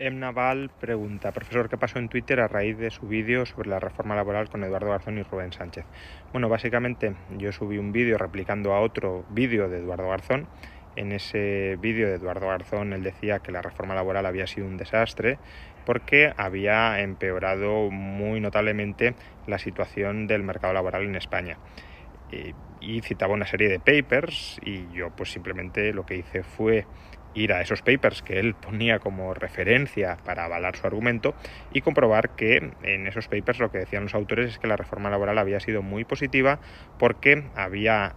M. Naval pregunta, profesor, ¿qué pasó en Twitter a raíz de su vídeo sobre la reforma laboral con Eduardo Garzón y Rubén Sánchez? Bueno, básicamente yo subí un vídeo replicando a otro vídeo de Eduardo Garzón. En ese vídeo de Eduardo Garzón él decía que la reforma laboral había sido un desastre porque había empeorado muy notablemente la situación del mercado laboral en España. Y, y citaba una serie de papers y yo pues simplemente lo que hice fue ir a esos papers que él ponía como referencia para avalar su argumento y comprobar que en esos papers lo que decían los autores es que la reforma laboral había sido muy positiva porque había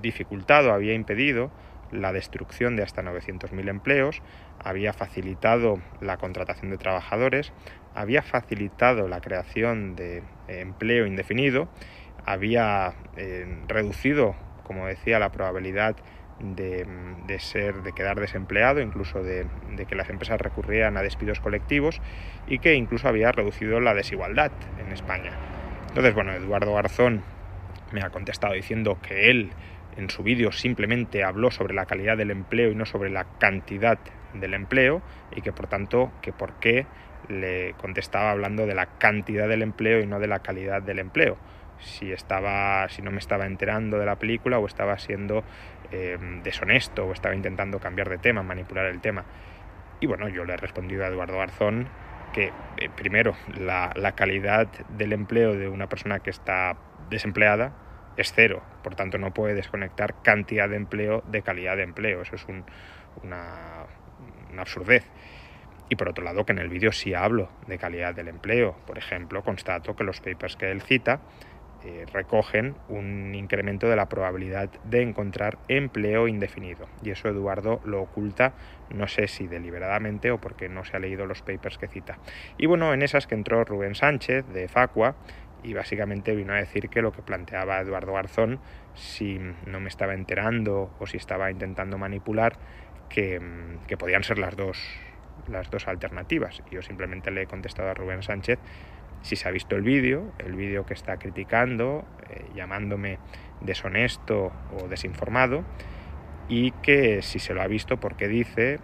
dificultado, había impedido la destrucción de hasta 900.000 empleos, había facilitado la contratación de trabajadores, había facilitado la creación de empleo indefinido, había eh, reducido, como decía, la probabilidad de, ser, de quedar desempleado, incluso de, que las empresas recurrieran a despidos colectivos y que incluso había reducido la desigualdad en España. Entonces, bueno, Eduardo Garzón me ha contestado diciendo que él en su vídeo simplemente habló sobre la calidad del empleo y no sobre la cantidad del empleo y que por tanto que por qué le contestaba hablando de la cantidad del empleo y no de la calidad del empleo si estaba si no me estaba enterando de la película o estaba siendo eh, deshonesto o estaba intentando cambiar de tema, manipular el tema. Y bueno, yo le he respondido a Eduardo Garzón que eh, primero la, calidad del empleo de una persona que está desempleada es cero, por tanto no puede desconectar cantidad de empleo de calidad de empleo, eso es un, una, una absurdez. Y por otro lado, que en el vídeo sí hablo de calidad del empleo. Por ejemplo, constato que los papers que él cita eh, recogen un incremento de la probabilidad de encontrar empleo indefinido. Y eso Eduardo lo oculta, no sé si deliberadamente o porque no se ha leído los papers que cita. Y bueno, en esas que entró Rubén Sánchez de Facua y básicamente vino a decir que lo que planteaba Eduardo Garzón, si no me estaba enterando o si estaba intentando manipular, que, que podían ser las dos, las dos alternativas. Y yo simplemente le he contestado a Rubén Sánchez si se ha visto el vídeo, el vídeo que está criticando, eh, llamándome deshonesto o desinformado, y que si se lo ha visto, porque dice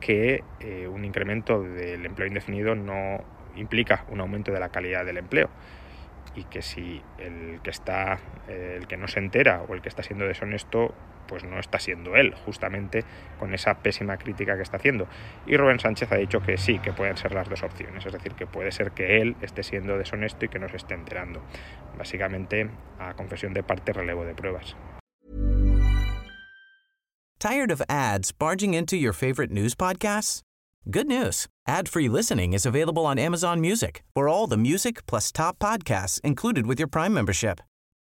que eh, un incremento del empleo indefinido no implica un aumento de la calidad del empleo y que si el que está eh, el que no se entera o el que está siendo deshonesto pues no está siendo él, justamente con esa pésima crítica que está haciendo. Y Rubén Sánchez ha dicho que sí, que pueden ser las dos opciones, es decir, que puede ser que él esté siendo deshonesto y que no se esté enterando. Básicamente, a confesión de parte, relevo de pruebas. Tired of ads barging into your favorite news podcasts? Good news. Ad-free listening is available on Amazon Music. For all the music plus top podcasts included with your Prime membership.